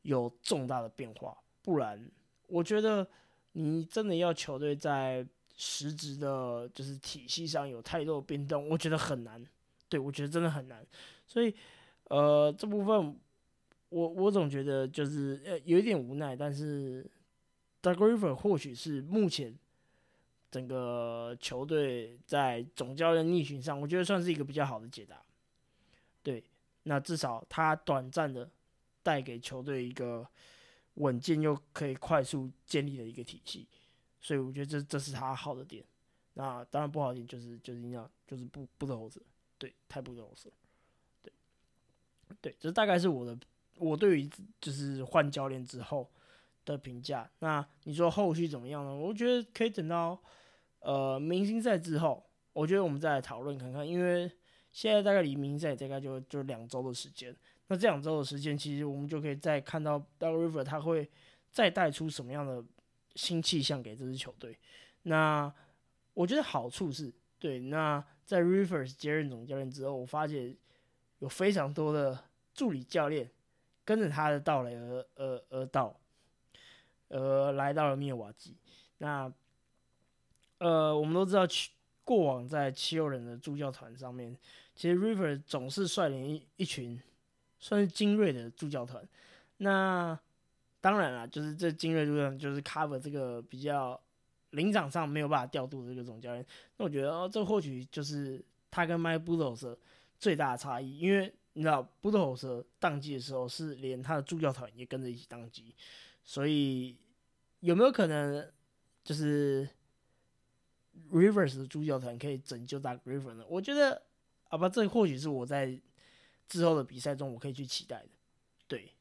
有重大的变化，不然我觉得你真的要球队在实质的，就是体系上有太多变动，我觉得很难。对我觉得真的很难。所以，呃，这部分我我总觉得就是呃有一点无奈，但是 Doug River 或许是目前整个球队在总教练逆行上，我觉得算是一个比较好的解答。对，那至少他短暂的带给球队一个稳健又可以快速建立的一个体系，所以我觉得这这是他好的点。那当然不好点就是就是那样，就是不不得猴子，对，太不得猴子，对，对，这大概是我的我对于就是换教练之后的评价。那你说后续怎么样呢？我觉得可以等到呃明星赛之后，我觉得我们再来讨论看看，因为。现在大概离明星赛大概就就两周的时间，那这两周的时间，其实我们就可以再看到 d o u River 他会再带出什么样的新气象给这支球队。那我觉得好处是对，那在 Rivers 接任总教练之后，我发现有非常多的助理教练跟着他的到来而而而到，呃，来到了灭瓦基。那呃，我们都知道去过往在七六人的助教团上面。其实 River 总是率领一一群算是精锐的助教团，那当然了，就是这精锐助教就是 cover 这个比较领场上没有办法调度的这个总教练。那我觉得哦，这或许就是他跟 My b u l d o z 最大的差异，因为你知道 b u l d o z 宕机的时候是连他的助教团也跟着一起宕机，所以有没有可能就是 Rivers 的助教团可以拯救大 River 呢？我觉得。好吧，这或许是我在之后的比赛中我可以去期待的。对，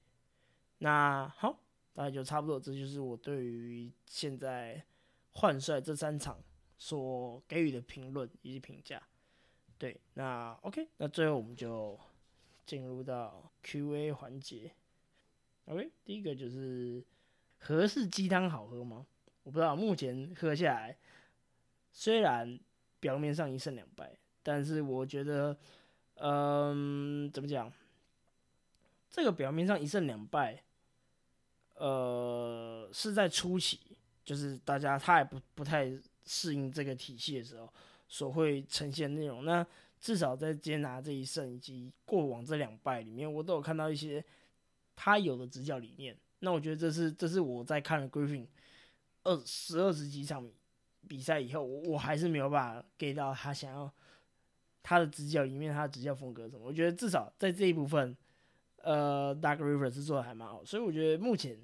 那好，大概就差不多，这就是我对于现在换帅这三场所给予的评论以及评价。对，那 OK，那最后我们就进入到 Q&A 环节。OK，第一个就是合适鸡汤好喝吗？我不知道，目前喝下来，虽然表面上一胜两败。但是我觉得，嗯，怎么讲？这个表面上一胜两败，呃，是在初期，就是大家他也不不太适应这个体系的时候，所会呈现内容。那至少在接拿这一胜以及过往这两败里面，我都有看到一些他有的执教理念。那我觉得这是这是我在看了 Griffin 二十二十几场比赛以后，我我还是没有办法给到他想要。他的执教里面，他的执教风格什么？我觉得至少在这一部分，呃，Dark River 是做的还蛮好，所以我觉得目前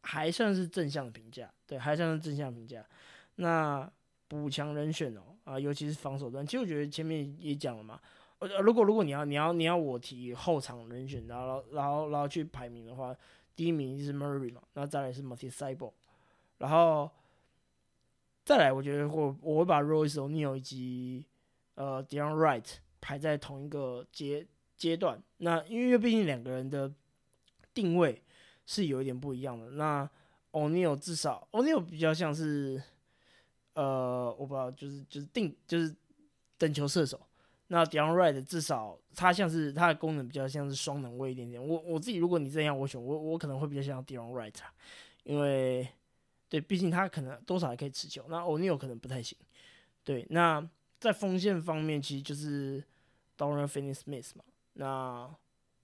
还算是正向的评价，对，还算是正向评价。那补强人选哦，啊，尤其是防守端，其实我觉得前面也讲了嘛，呃，如果如果你要你要你要我提后场人选，然后然后然后去排名的话，第一名是 Murray 嘛，那再来是 Matisse c y b e r 然后再来，我觉得我我会把 Royce O'Neal 以及呃 d i o n Wright 排在同一个阶阶段，那因为毕竟两个人的定位是有一点不一样的。那 O'Neal 至少 O'Neal 比较像是，呃，我不知道，就是就是定就是等球射手。那 d i o n Wright 至少他像是他的功能比较像是双能位一点点。我我自己如果你这样我选我我可能会比较像 d i o n Wright，因为对，毕竟他可能多少还可以持球。那 O'Neal 可能不太行。对，那。在锋线方面，其实就是 Dorian Finney-Smith 嘛。那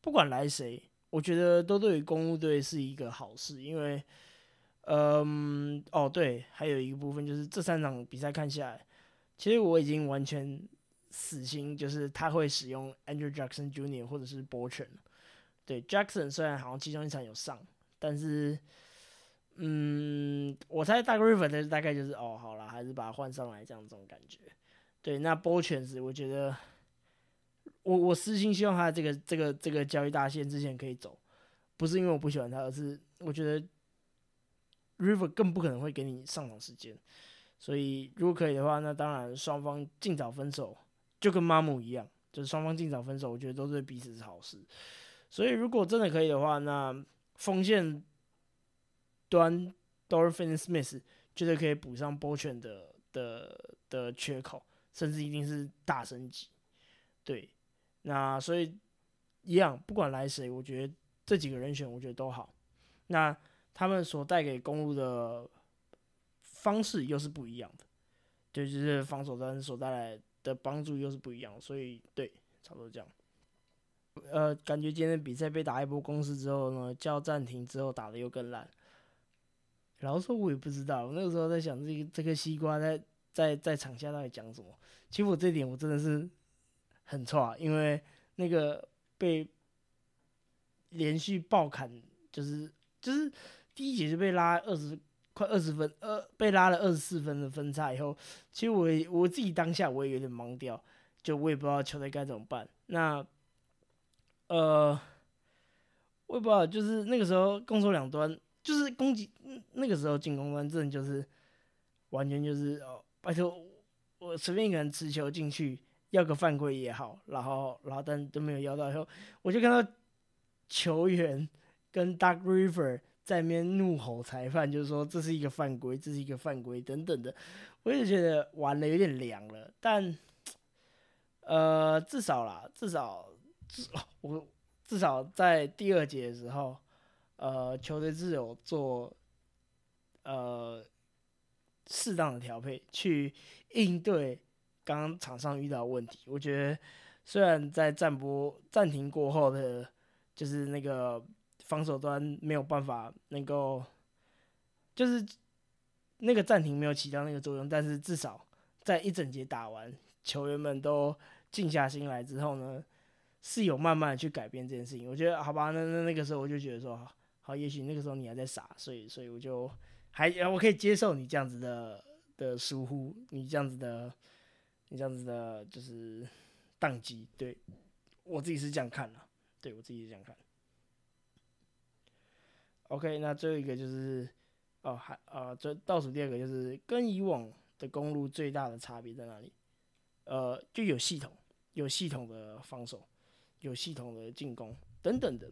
不管来谁，我觉得都对于公路队是一个好事，因为，嗯，哦对，还有一个部分就是这三场比赛看下来，其实我已经完全死心，就是他会使用 Andrew Jackson Jr. 或者是 b o c h a n 对，Jackson 虽然好像其中一场有上，但是，嗯，我猜大 River 的大概就是哦，好了，还是把他换上来这样这种感觉。对，那波全是我觉得，我我私心希望他这个这个这个交易大线之前可以走，不是因为我不喜欢他，而是我觉得 River 更不可能会给你上场时间，所以如果可以的话，那当然双方尽早分手，就跟妈姆一样，就是双方尽早分手，我觉得都对彼此是好事。所以如果真的可以的话，那锋线端 Dorfin Smith 绝对可以补上 b o c h n 的的的缺口。甚至一定是大升级，对，那所以一样，不管来谁，我觉得这几个人选，我觉得都好。那他们所带给公路的方式又是不一样的，对，就是防守端所带来的帮助又是不一样，所以对，差不多这样。呃，感觉今天比赛被打一波攻势之后呢，叫暂停之后打的又更烂。然后说，我也不知道，我那个时候在想，这个这个西瓜在在在场下到底讲什么？其实我这点我真的是很错，因为那个被连续爆砍，就是就是第一节就被拉二十快二十分，呃，被拉了二十四分的分差以后，其实我我自己当下我也有点懵掉，就我也不知道球队该怎么办。那呃，我也不知道，就是那个时候攻守两端。就是攻击，那个时候进攻端真的就是完全就是哦，拜托我随便一个人持球进去要个犯规也好，然后然后但都没有要到，以后我就看到球员跟 Dark River 在那边怒吼裁判，就是说这是一个犯规，这是一个犯规等等的，我也觉得玩的有点凉了，但呃至少啦，至少至我至少在第二节的时候。呃，球队是有做呃适当的调配去应对刚刚场上遇到的问题。我觉得虽然在暂播暂停过后的，就是那个防守端没有办法能够，就是那个暂停没有起到那个作用，但是至少在一整节打完，球员们都静下心来之后呢，是有慢慢的去改变这件事情。我觉得好吧，那那那个时候我就觉得说。好，也许那个时候你还在傻，所以所以我就还我可以接受你这样子的的疏忽，你这样子的，你这样子的，就是宕机。对我自己是这样看的，对我自己是这样看。OK，那最后一个就是哦，还啊，这倒数第二个就是跟以往的公路最大的差别在哪里？呃，就有系统，有系统的防守，有系统的进攻等等的，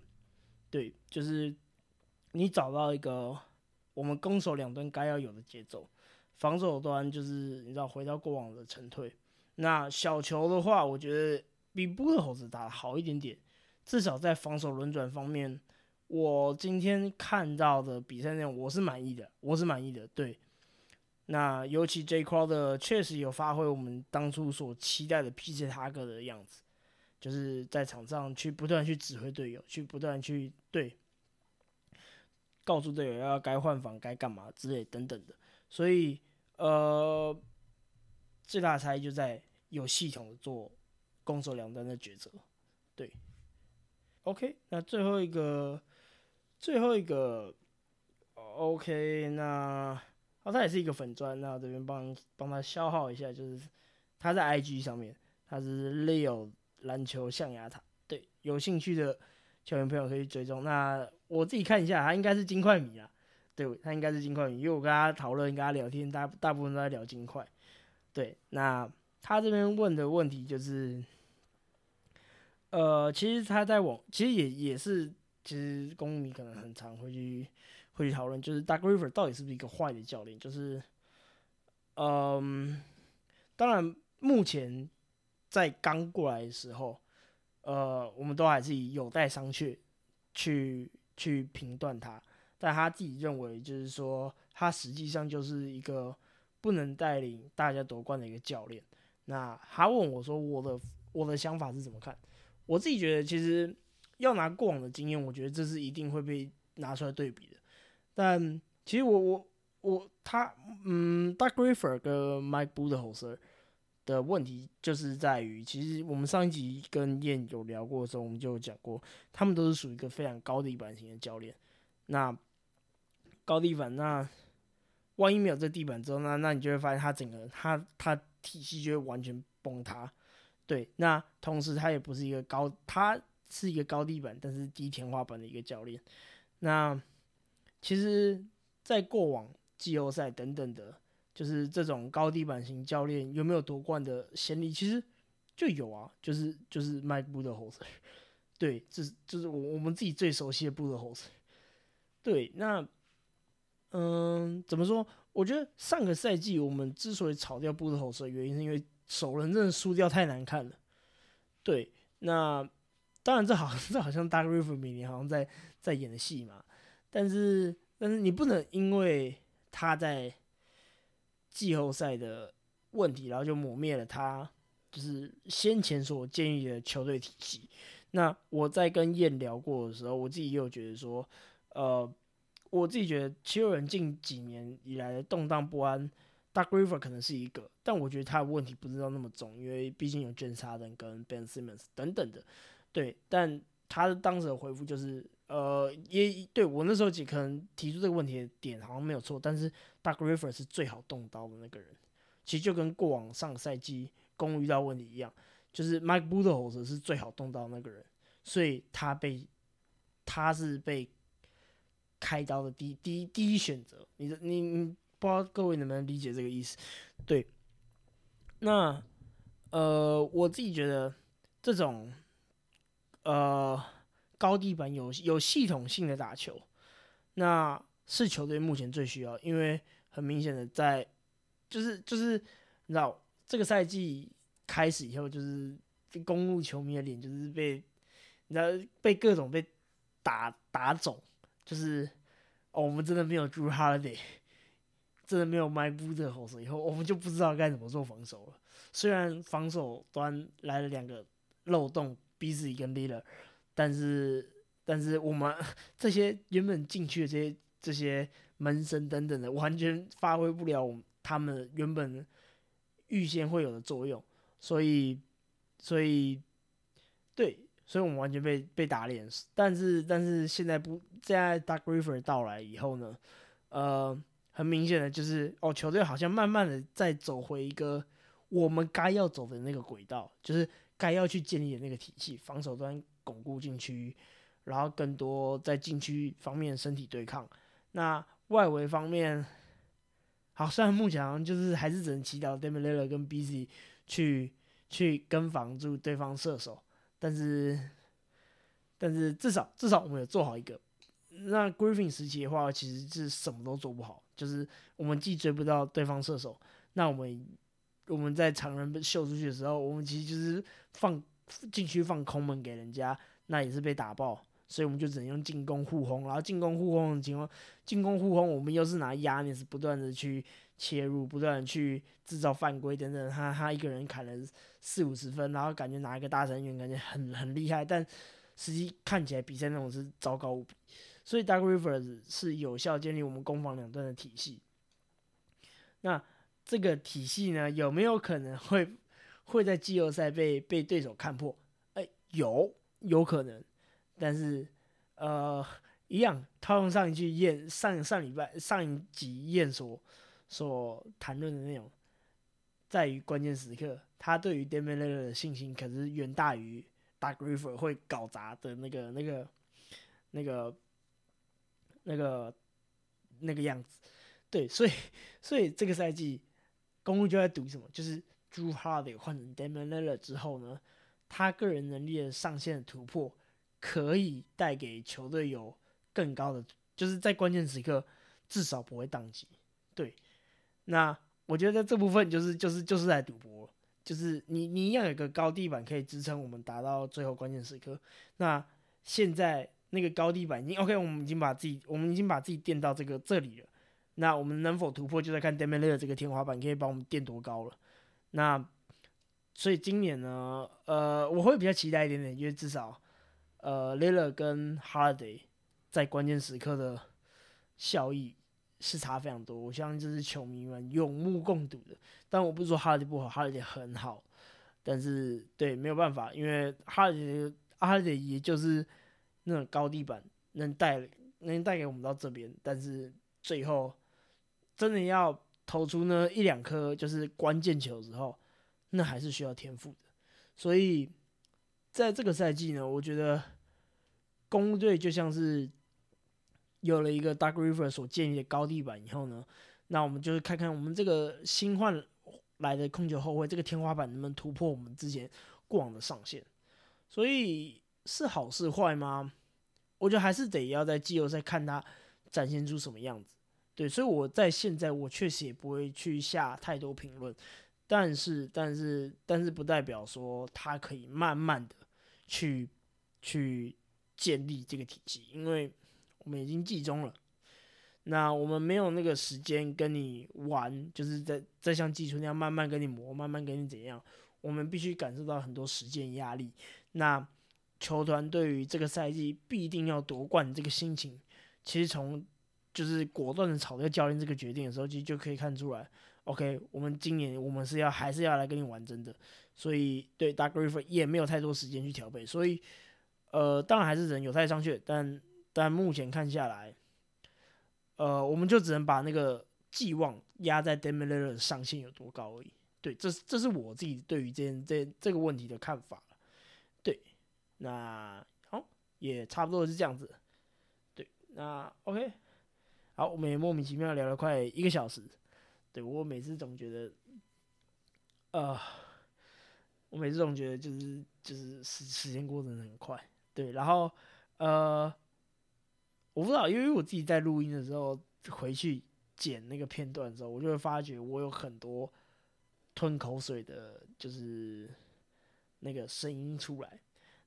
对，就是。你找到一个我们攻守两端该要有的节奏，防守端就是你知道回到过往的沉退。那小球的话，我觉得比布克猴子打的好一点点，至少在防守轮转方面，我今天看到的比赛内容我是满意的，我是满意的。对，那尤其 J Crowder 确实有发挥我们当初所期待的 PJ 塔克的样子，就是在场上去不断去指挥队友，去不断去对。告诉队友要该换防、该干嘛之类等等的，所以呃，最大差异就在有系统的做攻守两端的抉择。对，OK，那最后一个，最后一个，OK，那哦，他也是一个粉砖，那这边帮帮他消耗一下，就是他在 IG 上面，他是 Leo 篮球象牙塔，对，有兴趣的球员朋友可以追踪。那我自己看一下，他应该是金块迷啊，对他应该是金块迷，因为我跟他讨论、跟他聊天，大大部分都在聊金块。对，那他这边问的问题就是，呃，其实他在网，其实也也是，其实公迷可能很常会去会去讨论，就是 Doug River 到底是不是一个坏的教练？就是，嗯，当然目前在刚过来的时候，呃，我们都还是以有待商榷去。去评断他，但他自己认为，就是说，他实际上就是一个不能带领大家夺冠的一个教练。那他问我说：“我的我的想法是怎么看？”我自己觉得，其实要拿过往的经验，我觉得这是一定会被拿出来对比的。但其实我我我他嗯，Doug River 跟 Mike Budenholzer 的问题就是在于，其实我们上一集跟燕有聊过的时候，我们就有讲过，他们都是属于一个非常高的地板型的教练。那高地板，那万一没有这地板之后，那那你就会发现他整个他他体系就会完全崩塌。对，那同时他也不是一个高，他是一个高地板但是低天花板的一个教练。那其实，在过往季后赛等等的。就是这种高地板型教练有没有夺冠的先例？其实就有啊，就是就是迈布的猴子，对，这是就是我我们自己最熟悉的布的猴子。对，那嗯，怎么说？我觉得上个赛季我们之所以炒掉布的猴子原因，是因为首轮真的输掉太难看了。对，那当然这好像 这好像 Dark River 每年好像在在演的戏嘛，但是但是你不能因为他在季后赛的问题，然后就抹灭了他就是先前所建议的球队体系。那我在跟燕聊过的时候，我自己也有觉得说，呃，我自己觉得七六人近几年以来的动荡不安，Dark River 可能是一个，但我觉得他的问题不知道那么重，因为毕竟有 James Harden 跟 Ben Simmons 等等的，对，但他当时的回复就是，呃，也对我那时候几可能提出这个问题的点好像没有错，但是 Dark River 是最好动刀的那个人，其实就跟过往上个赛季公遇到问题一样。就是 Mike Budhose 是最好动刀那个人，所以他被他是被开刀的第第一第一选择。你的你你不知道各位能不能理解这个意思？对，那呃我自己觉得这种呃高地板有有系统性的打球，那是球队目前最需要，因为很明显的在就是就是你知道这个赛季。开始以后就是公路球迷的脸就是被，你知道被各种被打打肿，就是我们真的没有 Drew Holiday，真的没有 Mike b o o d e 以后我们就不知道该怎么做防守了。虽然防守端来了两个漏洞 b z 跟 Lila，但是但是我们 这些原本进去的这些这些门神等等的，完全发挥不了他们原本预先会有的作用。所以，所以，对，所以我们完全被被打脸。但是，但是现在不，在 Dark River 到来以后呢，呃，很明显的就是，哦，球队好像慢慢的在走回一个我们该要走的那个轨道，就是该要去建立的那个体系，防守端巩固禁区，然后更多在禁区方面身体对抗。那外围方面，好，虽然目前好像就是还是只能祈祷 Damian l i l l a r 跟 BC。去去跟防住对方射手，但是但是至少至少我们有做好一个。那 Griffin 时期的话，其实是什么都做不好，就是我们既追不到对方射手，那我们我们在常人被秀出去的时候，我们其实就是放禁区放空门给人家，那也是被打爆，所以我们就只能用进攻护轰，然后进攻护轰的情况，进攻护轰我们又是拿压力是不断的去。切入，不断的去制造犯规等等，他他一个人砍了四五十分，然后感觉拿一个大神员，感觉很很厉害，但实际看起来比赛内容是糟糕无比。所以 Dark Rivers 是有效建立我们攻防两端的体系。那这个体系呢，有没有可能会会在季后赛被被对手看破？哎，有有可能，但是呃，一样套用上一句验上上礼拜上一集验所。所谈论的内容，在于关键时刻，他对于 Damian l i l l a r 的信心可是远大于 Dark River 会搞砸的那个、那个、那个、那个、那个样子。对，所以，所以这个赛季，公路就在赌什么？就是 Drew Hardy 换成 Damon l i l l a 之后呢，他个人能力的上限突破，可以带给球队有更高的，就是在关键时刻至少不会宕机。对。那我觉得这部分就是就是就是在赌博，就是你你一样有个高地板可以支撑我们达到最后关键时刻。那现在那个高地板已经 OK，我们已经把自己我们已经把自己垫到这个这里了。那我们能否突破，就在看 d a m i l l a 这个天花板可以把我们垫多高了。那所以今年呢，呃，我会比较期待一点点，因为至少呃 l i l l a 跟 Holiday 在关键时刻的效益。是差非常多，我相信这是球迷们有目共睹的。但我不是说哈利不好，哈利很好，但是对没有办法，因为哈利哈利也就是那种高地板能带能带给我们到这边，但是最后真的要投出那一两颗就是关键球的时候，那还是需要天赋的。所以在这个赛季呢，我觉得公队就像是。有了一个 Dark River 所建立的高地板以后呢，那我们就是看看我们这个新换来的控球后卫这个天花板能不能突破我们之前过往的上限。所以是好是坏吗？我觉得还是得要在季后赛看他展现出什么样子。对，所以我在现在我确实也不会去下太多评论，但是但是但是不代表说他可以慢慢的去去建立这个体系，因为。我们已经集中了，那我们没有那个时间跟你玩，就是在在像技术那样慢慢跟你磨，慢慢跟你怎样。我们必须感受到很多时间压力。那球团对于这个赛季必定要夺冠这个心情，其实从就是果断的炒掉教练这个决定的时候，其实就可以看出来。OK，我们今年我们是要还是要来跟你玩真的，所以对 Dark River 也没有太多时间去调配，所以呃，当然还是人有待商榷，但但目前看下来，呃，我们就只能把那个寄望压在 d e m i l e r 上限有多高而已。对，这是这是我自己对于这件这这个问题的看法。对，那好，也差不多是这样子。对，那 OK，好，我们也莫名其妙聊了快一个小时。对我每次总觉得，呃，我每次总觉得就是就是时时间过得很快。对，然后呃，我不知道，因为我自己在录音的时候回去剪那个片段的时候，我就会发觉我有很多吞口水的，就是那个声音出来。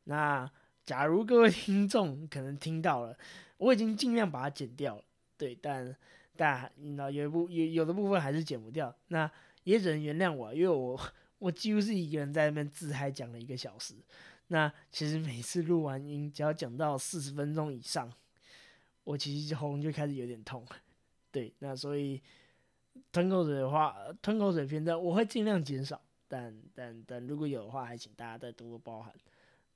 那假如各位听众可能听到了，我已经尽量把它剪掉了。对，但但你知道有一部有有的部分还是剪不掉，那也只能原谅我，因为我 我几乎是一个人在那边自嗨讲了一个小时。那其实每次录完音，只要讲到四十分钟以上，我其实喉咙就开始有点痛。对，那所以吞口水的话，吞口水片段我会尽量减少，但但但如果有的话，还请大家再多多包涵。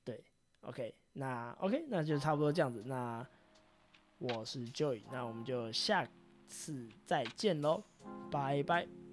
对，OK，那 OK，那就差不多这样子。那我是 Joy，那我们就下次再见喽，拜拜。